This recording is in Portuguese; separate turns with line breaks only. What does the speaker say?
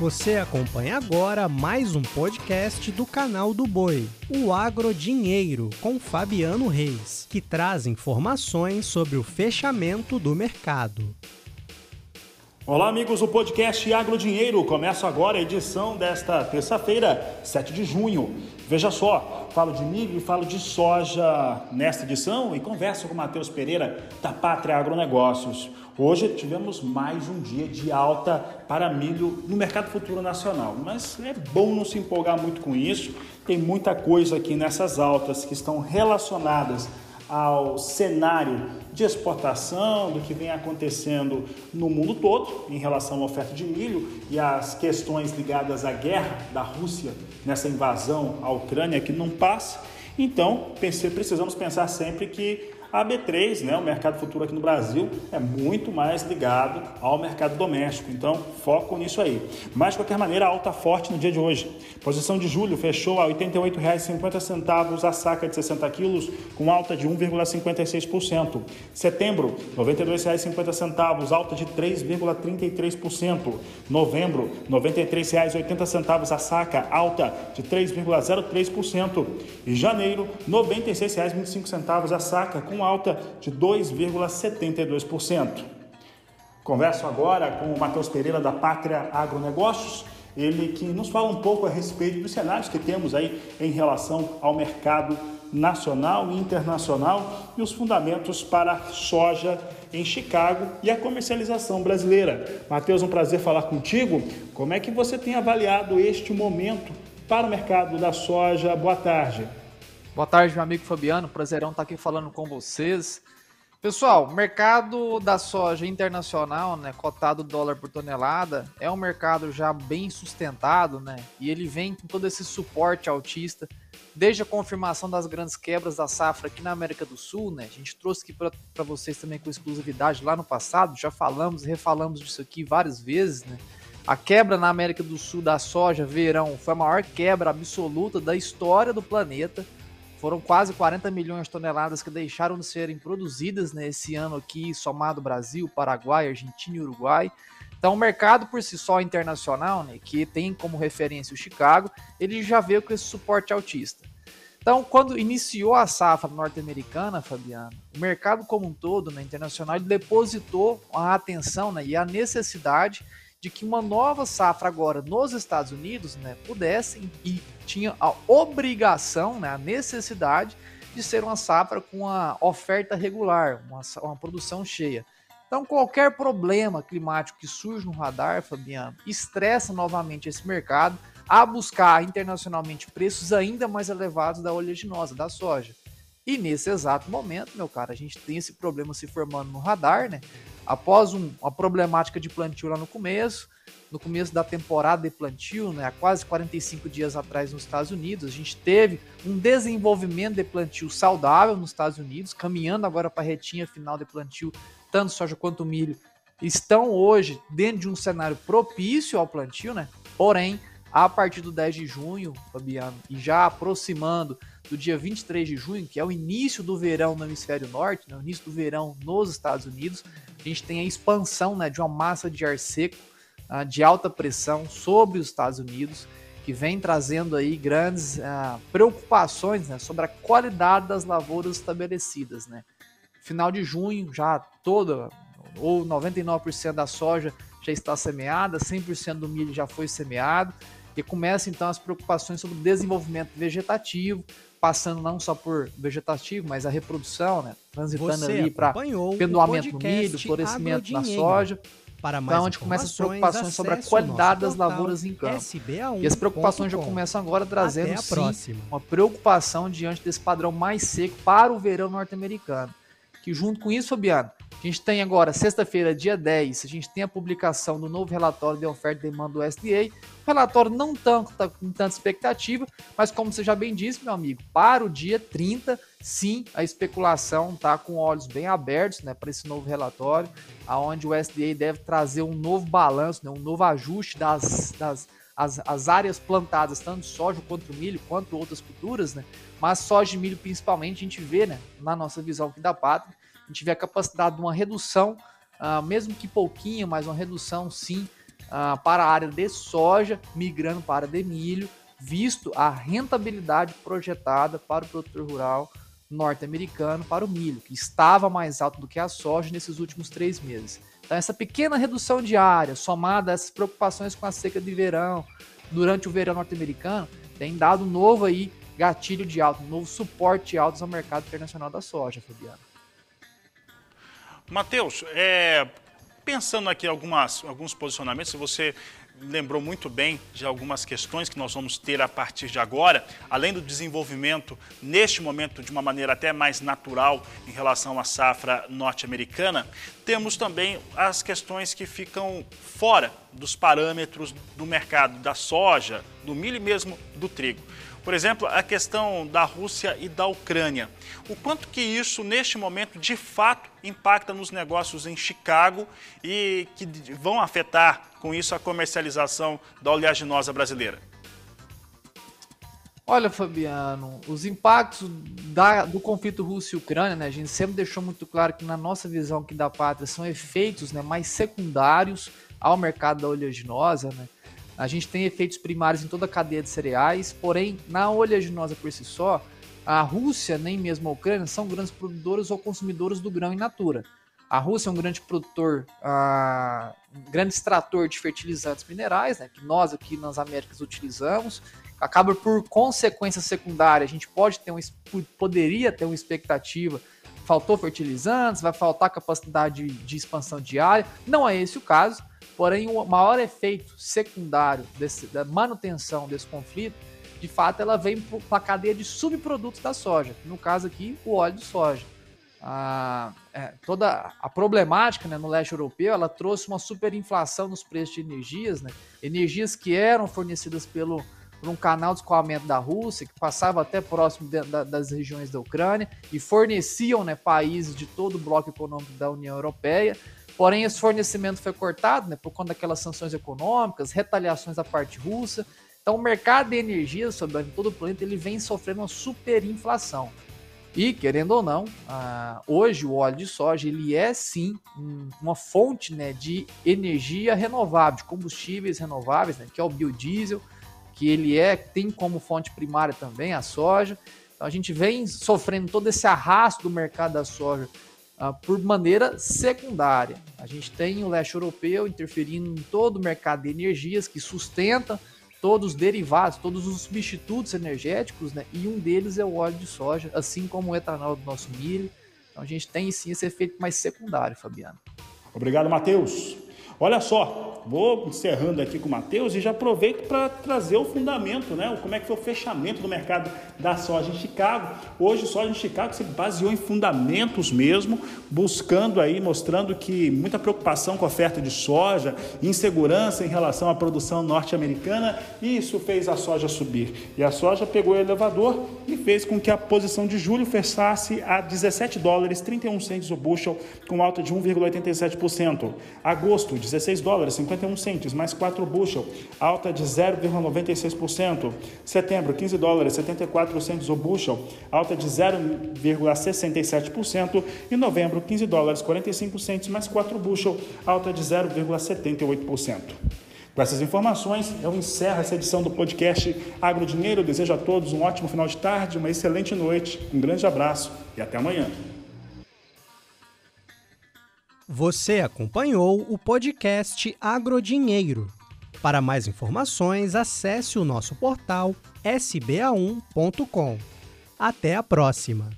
Você acompanha agora mais um podcast do canal do Boi, o Agro Dinheiro, com Fabiano Reis, que traz informações sobre o fechamento do mercado.
Olá, amigos, o podcast Agro Dinheiro começa agora a edição desta terça-feira, 7 de junho. Veja só, falo de milho e falo de soja nesta edição e converso com o Matheus Pereira da Pátria Agronegócios. Hoje tivemos mais um dia de alta para milho no mercado futuro nacional, mas é bom não se empolgar muito com isso. Tem muita coisa aqui nessas altas que estão relacionadas ao cenário de exportação, do que vem acontecendo no mundo todo em relação à oferta de milho e as questões ligadas à guerra da Rússia nessa invasão à Ucrânia que não passa. Então, precisamos pensar sempre que a B3, né, o mercado futuro aqui no Brasil, é muito mais ligado ao mercado doméstico. Então, foco nisso aí. Mas, de qualquer maneira, alta forte no dia de hoje. Posição de julho fechou a R$ 88,50 a saca de 60 quilos, com alta de 1,56%. Setembro, R$ 92,50, alta de 3,33%. Novembro, R$ 93,80 a saca, alta de 3,03%. E janeiro, R$ 96,25 a saca, com alta de 2,72%. Converso agora com o Matheus Pereira da Pátria Agronegócios, ele que nos fala um pouco a respeito dos cenários que temos aí em relação ao mercado nacional e internacional e os fundamentos para a soja em Chicago e a comercialização brasileira. Matheus, um prazer falar contigo. Como é que você tem avaliado este momento para o mercado da soja? Boa tarde.
Boa tarde, meu amigo Fabiano. Prazerão estar aqui falando com vocês. Pessoal, mercado da soja internacional, né, cotado dólar por tonelada, é um mercado já bem sustentado, né? E ele vem com todo esse suporte altista, desde a confirmação das grandes quebras da safra aqui na América do Sul, né? A gente trouxe aqui para vocês também com exclusividade lá no passado, já falamos e refalamos disso aqui várias vezes, né? A quebra na América do Sul da soja verão foi a maior quebra absoluta da história do planeta foram quase 40 milhões de toneladas que deixaram de serem produzidas nesse né, ano aqui, somado Brasil, Paraguai, Argentina e Uruguai. Então, o mercado por si só internacional, né, que tem como referência o Chicago, ele já veio com esse suporte altista. Então, quando iniciou a safra norte-americana, Fabiano, o mercado como um todo, né, internacional, depositou a atenção né, e a necessidade de que uma nova safra agora nos Estados Unidos né, pudesse e tinha a obrigação, né, a necessidade de ser uma safra com a oferta regular, uma, uma produção cheia. Então, qualquer problema climático que surge no radar, Fabiano, estressa novamente esse mercado a buscar internacionalmente preços ainda mais elevados da oleaginosa, da soja. E nesse exato momento, meu cara, a gente tem esse problema se formando no radar, né? Após um, uma problemática de plantio lá no começo, no começo da temporada de plantio, né, há quase 45 dias atrás nos Estados Unidos, a gente teve um desenvolvimento de plantio saudável nos Estados Unidos, caminhando agora para a retinha final de plantio, tanto soja quanto milho estão hoje dentro de um cenário propício ao plantio, né? Porém, a partir do 10 de junho, Fabiano, e já aproximando do dia 23 de junho, que é o início do verão no hemisfério norte, né, o início do verão nos Estados Unidos, a gente tem a expansão né, de uma massa de ar seco uh, de alta pressão sobre os Estados Unidos, que vem trazendo aí grandes uh, preocupações né, sobre a qualidade das lavouras estabelecidas. Né. Final de junho, já toda, ou 99% da soja já está semeada, 100% do milho já foi semeado, e começa então as preocupações sobre o desenvolvimento vegetativo, passando não só por vegetativo, mas a reprodução, né? Transitando
Você
ali para pendoamento no milho, florescimento na soja.
Para mais
então, onde começa as preocupações sobre a qualidade das lavouras em campo. E as preocupações já começam agora trazendo sim, uma preocupação diante desse padrão mais seco para o verão norte-americano. Que junto com isso, Fabiano, a gente tem agora, sexta-feira, dia 10, a gente tem a publicação do novo relatório de oferta e demanda do SDA. O relatório não tanto tá com tanta expectativa, mas como você já bem disse, meu amigo, para o dia 30, sim, a especulação tá com olhos bem abertos, né, para esse novo relatório, aonde o SDA deve trazer um novo balanço, né, um novo ajuste das, das as, as áreas plantadas, tanto soja quanto milho, quanto outras culturas, né? Mas soja e milho principalmente, a gente vê, né, na nossa visão aqui da pátria, a gente vê a capacidade de uma redução, uh, mesmo que pouquinho, mas uma redução sim, uh, para a área de soja, migrando para a de milho, visto a rentabilidade projetada para o produtor rural norte-americano para o milho, que estava mais alto do que a soja nesses últimos três meses. Então, essa pequena redução de área, somada a essas preocupações com a seca de verão, durante o verão norte-americano, tem dado um novo aí gatilho de alto, um novo suporte alto ao mercado internacional da soja, Fabiano.
Matheus, é, pensando aqui algumas, alguns posicionamentos, se você lembrou muito bem de algumas questões que nós vamos ter a partir de agora, além do desenvolvimento neste momento de uma maneira até mais natural em relação à safra norte-americana, temos também as questões que ficam fora dos parâmetros do mercado da soja, do milho e mesmo do trigo. Por exemplo, a questão da Rússia e da Ucrânia. O quanto que isso, neste momento, de fato, impacta nos negócios em Chicago e que vão afetar, com isso, a comercialização da oleaginosa brasileira?
Olha, Fabiano, os impactos da, do conflito Rússia e Ucrânia, né, a gente sempre deixou muito claro que na nossa visão aqui da pátria são efeitos né, mais secundários ao mercado da oleaginosa, né? A gente tem efeitos primários em toda a cadeia de cereais, porém, na oleaginosa por si só, a Rússia, nem mesmo a Ucrânia, são grandes produtores ou consumidores do grão in natura. A Rússia é um grande produtor, um grande extrator de fertilizantes minerais, né, que nós aqui nas Américas utilizamos. Acaba por consequência secundária, a gente pode ter um, poderia ter uma expectativa faltou fertilizantes, vai faltar capacidade de, de expansão diária. Não é esse o caso. Porém, o maior efeito secundário desse, da manutenção desse conflito, de fato, ela vem para a cadeia de subprodutos da soja. No caso aqui, o óleo de soja. É, toda a problemática né, no leste europeu, ela trouxe uma superinflação nos preços de energias, né? energias que eram fornecidas pelo, por um canal de escoamento da Rússia, que passava até próximo de, da, das regiões da Ucrânia, e forneciam né, países de todo o bloco econômico da União Europeia. Porém, esse fornecimento foi cortado né, por conta daquelas sanções econômicas, retaliações da parte russa. Então, o mercado de energia sobre todo o planeta ele vem sofrendo uma superinflação. E, querendo ou não, uh, hoje o óleo de soja ele é sim um, uma fonte né, de energia renovável, de combustíveis renováveis, né, que é o biodiesel, que ele é tem como fonte primária também a soja. Então, a gente vem sofrendo todo esse arrasto do mercado da soja uh, por maneira secundária. A gente tem o leste europeu interferindo em todo o mercado de energias que sustenta todos os derivados, todos os substitutos energéticos, né? E um deles é o óleo de soja, assim como o etanol do nosso milho. Então a gente tem sim esse efeito mais secundário, Fabiano.
Obrigado, Matheus. Olha só, vou encerrando aqui com o Matheus e já aproveito para trazer o fundamento, né? Como é que foi o fechamento do mercado da soja em Chicago. Hoje, soja em Chicago se baseou em fundamentos mesmo, buscando aí, mostrando que muita preocupação com a oferta de soja, insegurança em relação à produção norte-americana, isso fez a soja subir. E a soja pegou o elevador e fez com que a posição de julho fechasse a 17 dólares 31 centes o bushel, com alta de 1,87%. Agosto, 16 dólares 51 centes, mais 4 bushel, alta de 0,96%. Setembro, 15 dólares 74 centes o bushel, alta de 0,67%. E novembro, 15 dólares 45 centes, mais 4 bushel, alta de 0,78%. Com essas informações, eu encerro essa edição do podcast Agro Dinheiro. Eu desejo a todos um ótimo final de tarde, uma excelente noite, um grande abraço e até amanhã.
Você acompanhou o podcast Agrodinheiro. Para mais informações, acesse o nosso portal sba1.com. Até a próxima!